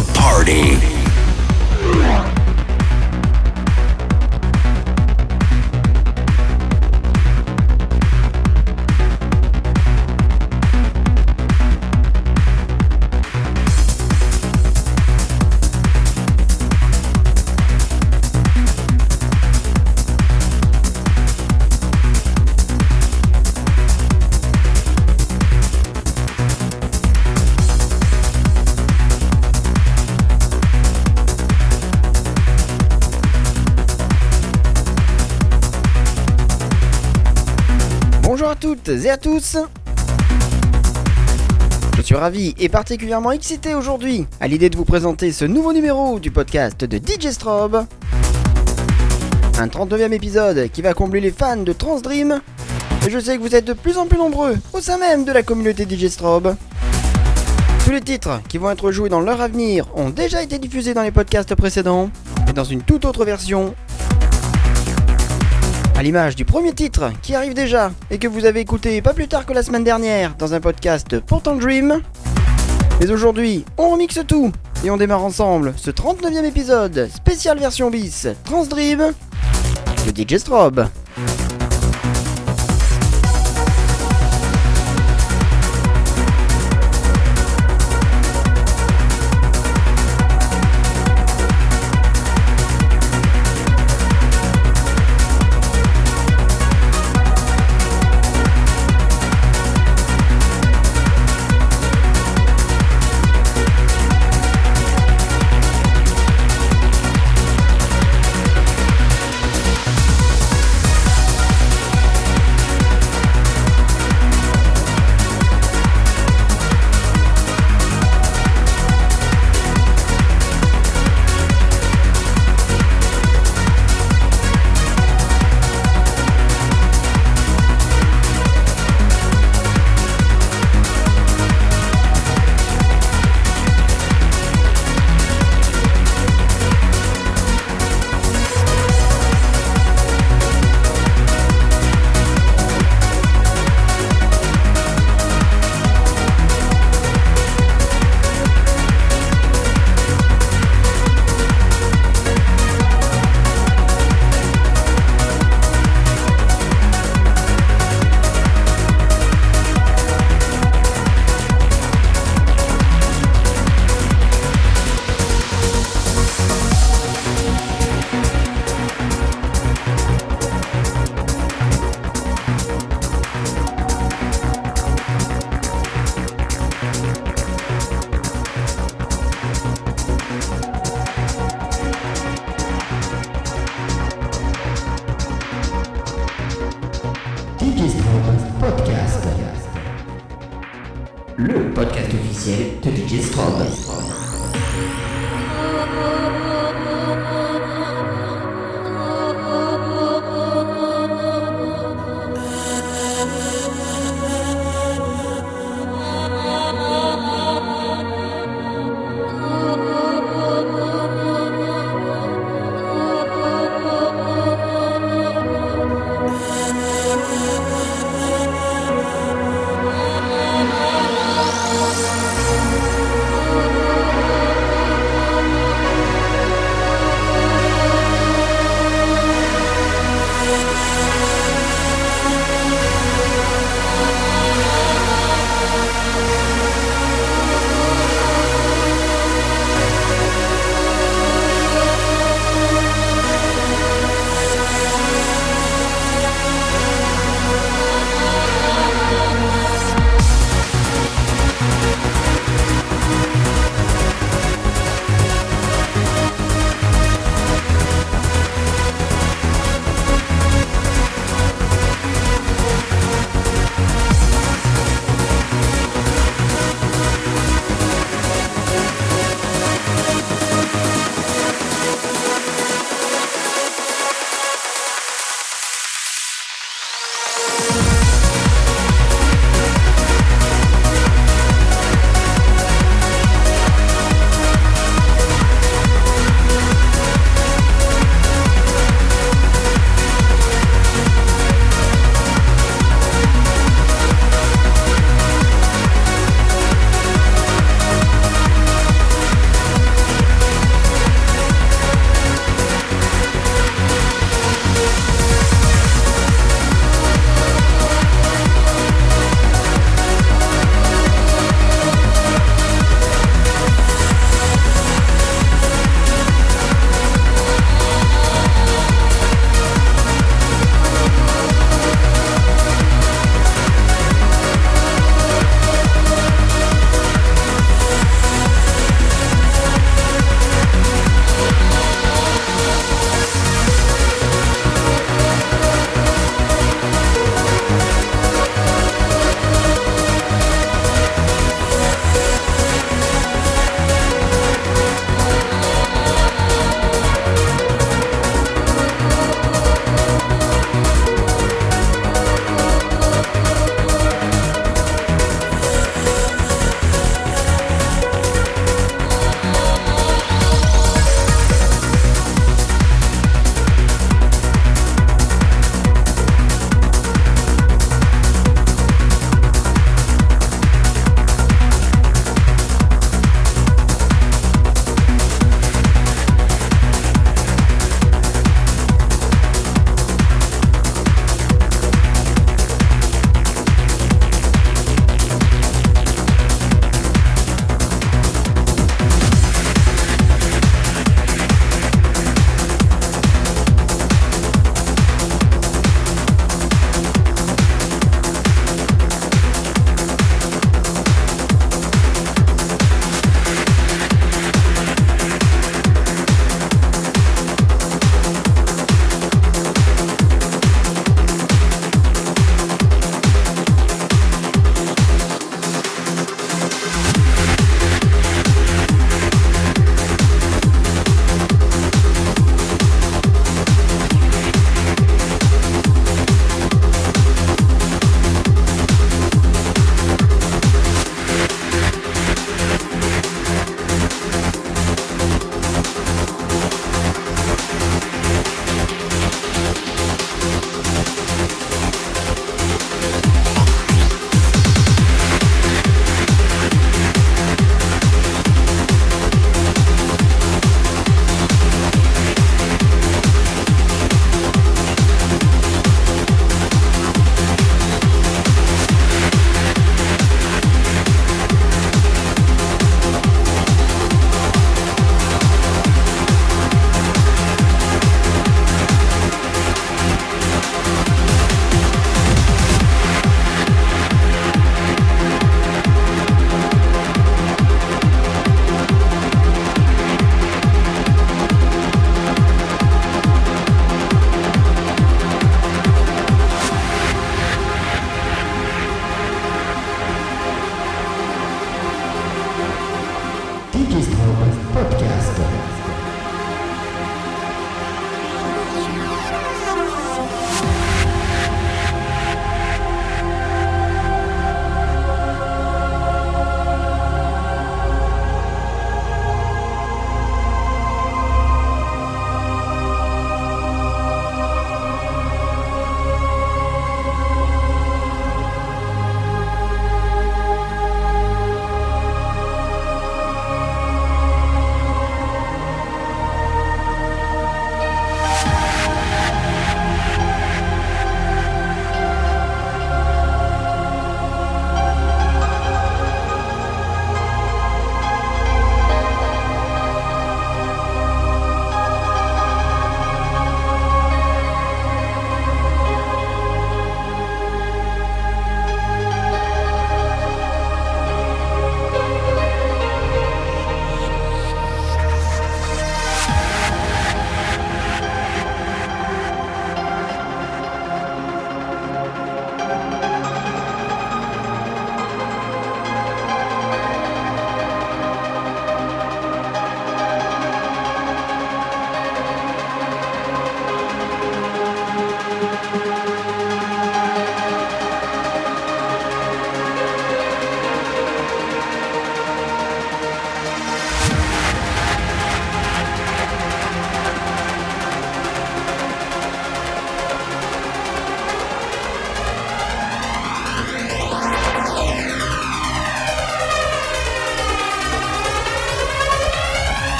the party. À et tous Je suis ravi et particulièrement excité aujourd'hui à l'idée de vous présenter ce nouveau numéro du podcast de DJ Strobe. Un 39e épisode qui va combler les fans de Transdream. Et je sais que vous êtes de plus en plus nombreux au sein même de la communauté DJ Strobe. Tous les titres qui vont être joués dans leur avenir ont déjà été diffusés dans les podcasts précédents, mais dans une toute autre version à l'image du premier titre qui arrive déjà et que vous avez écouté pas plus tard que la semaine dernière dans un podcast Portant Dream. Mais aujourd'hui, on remixe tout et on démarre ensemble ce 39e épisode spécial version bis Transdream de DJ Strobe.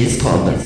Officiel de DJ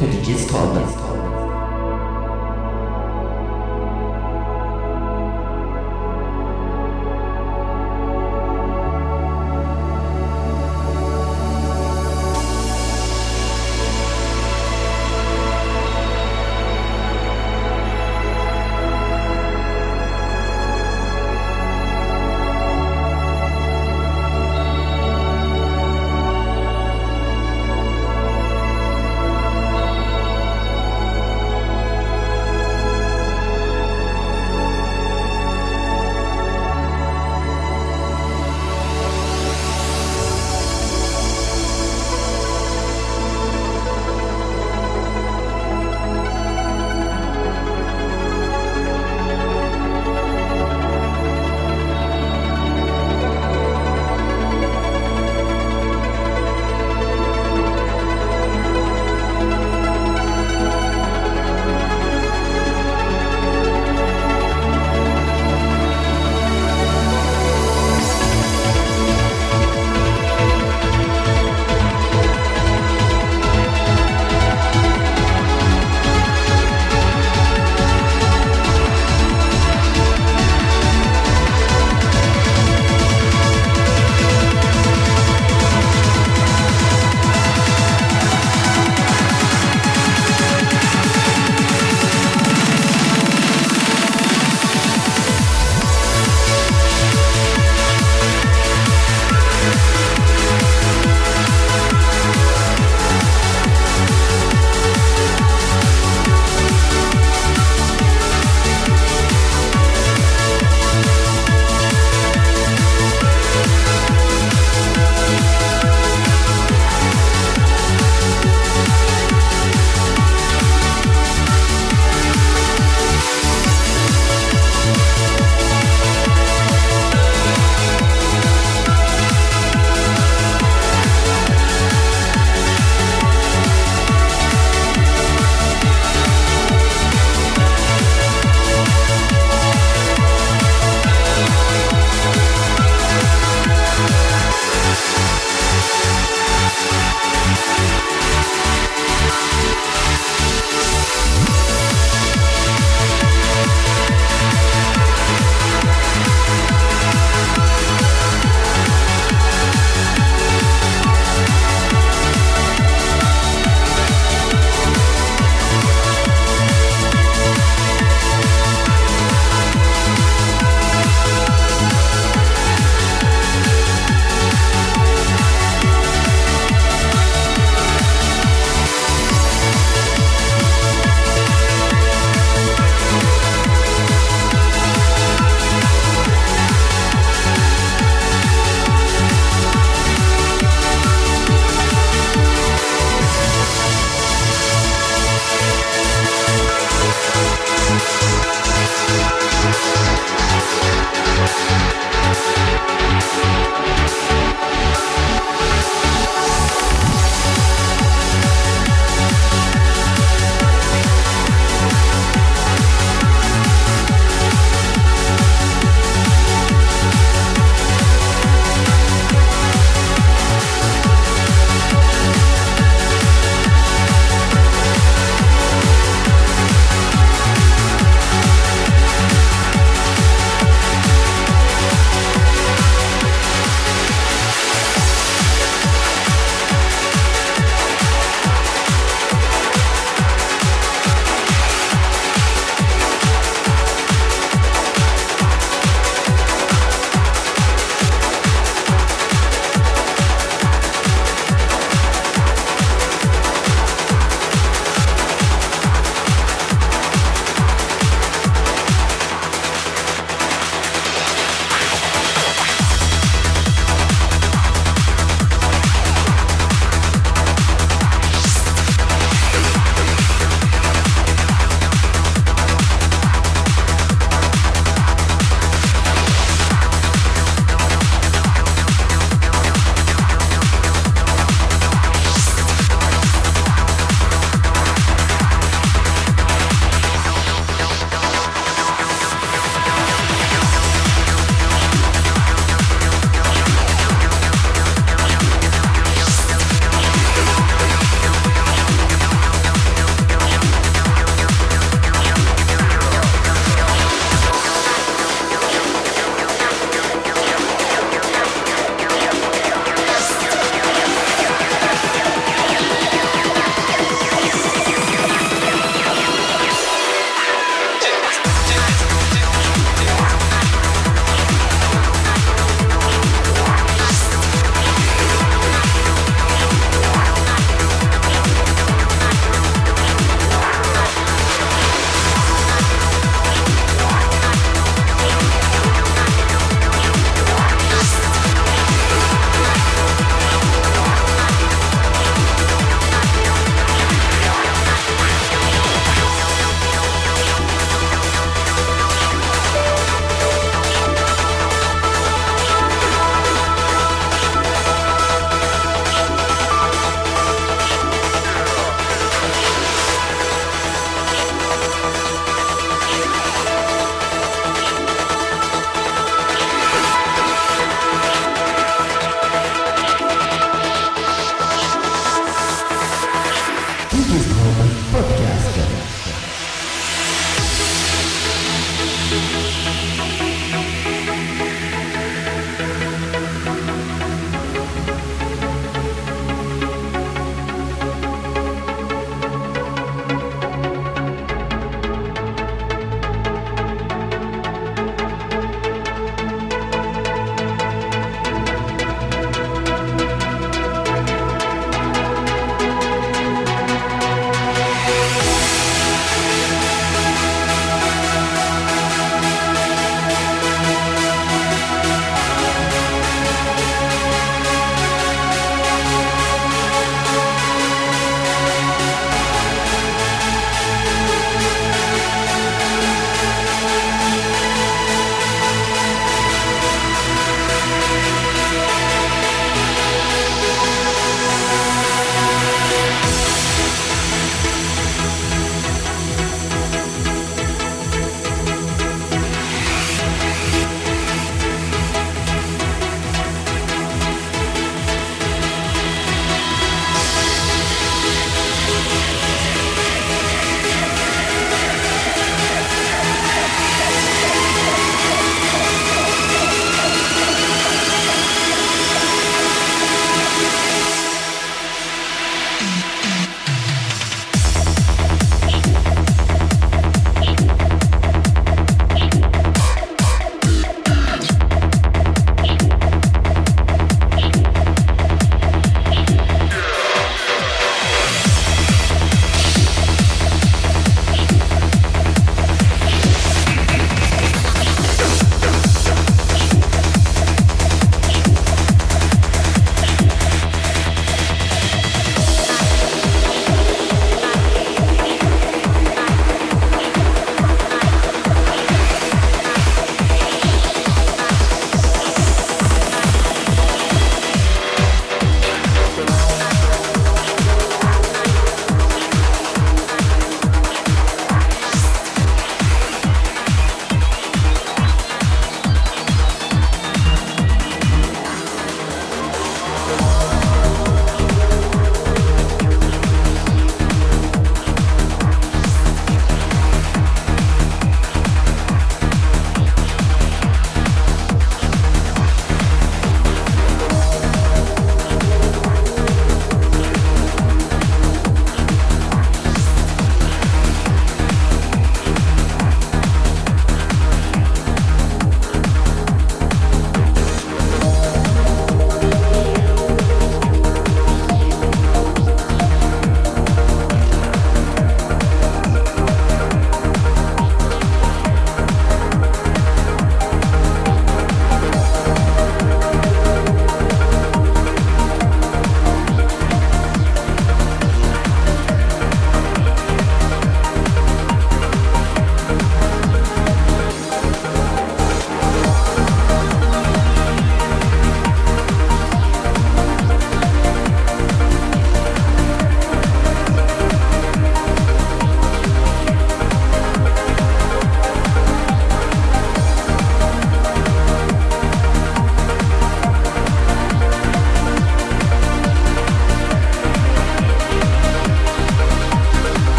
officiel de Digistrom.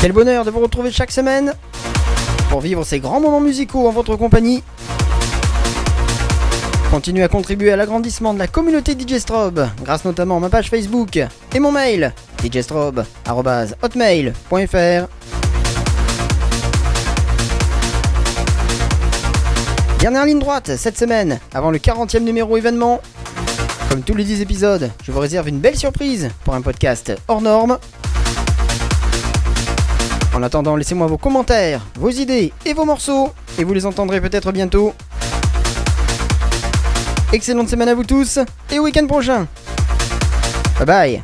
Quel bonheur de vous retrouver chaque semaine pour vivre ces grands moments musicaux en votre compagnie. Continuez à contribuer à l'agrandissement de la communauté DJ Strobe grâce notamment à ma page Facebook et mon mail djstrobe.hotmail.fr Dernière ligne droite cette semaine, avant le 40e numéro événement. Comme tous les 10 épisodes, je vous réserve une belle surprise pour un podcast hors norme. En attendant, laissez-moi vos commentaires, vos idées et vos morceaux, et vous les entendrez peut-être bientôt. Excellente semaine à vous tous, et au week-end prochain. Bye bye